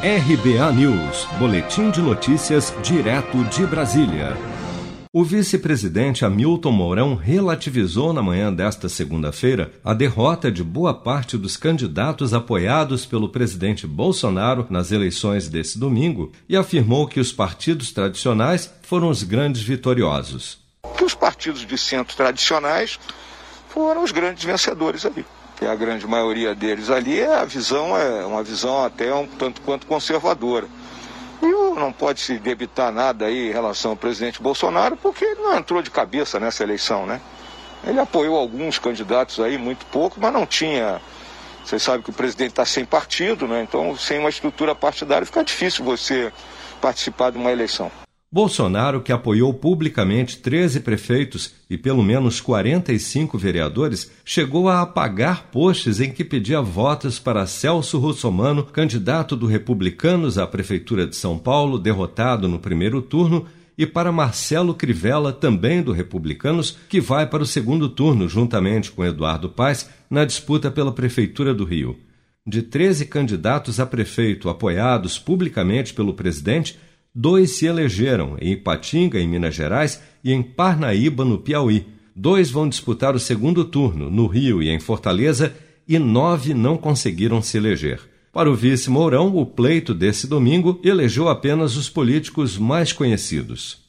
RBA News, Boletim de Notícias, direto de Brasília. O vice-presidente Hamilton Mourão relativizou na manhã desta segunda-feira a derrota de boa parte dos candidatos apoiados pelo presidente Bolsonaro nas eleições desse domingo e afirmou que os partidos tradicionais foram os grandes vitoriosos. Que os partidos de centro tradicionais foram os grandes vencedores ali que a grande maioria deles ali, a visão é uma visão até um tanto quanto conservadora. E não pode se debitar nada aí em relação ao presidente Bolsonaro, porque ele não entrou de cabeça nessa eleição, né? Ele apoiou alguns candidatos aí, muito pouco, mas não tinha. Você sabe que o presidente está sem partido, né? Então, sem uma estrutura partidária, fica difícil você participar de uma eleição. Bolsonaro, que apoiou publicamente 13 prefeitos e pelo menos 45 vereadores, chegou a apagar posts em que pedia votos para Celso Russomano, candidato do Republicanos à Prefeitura de São Paulo, derrotado no primeiro turno, e para Marcelo Crivella, também do Republicanos, que vai para o segundo turno juntamente com Eduardo Paes na disputa pela Prefeitura do Rio. De 13 candidatos a prefeito apoiados publicamente pelo presidente, Dois se elegeram, em Ipatinga, em Minas Gerais, e em Parnaíba, no Piauí. Dois vão disputar o segundo turno, no Rio e em Fortaleza, e nove não conseguiram se eleger. Para o vice Mourão, o pleito desse domingo elegeu apenas os políticos mais conhecidos.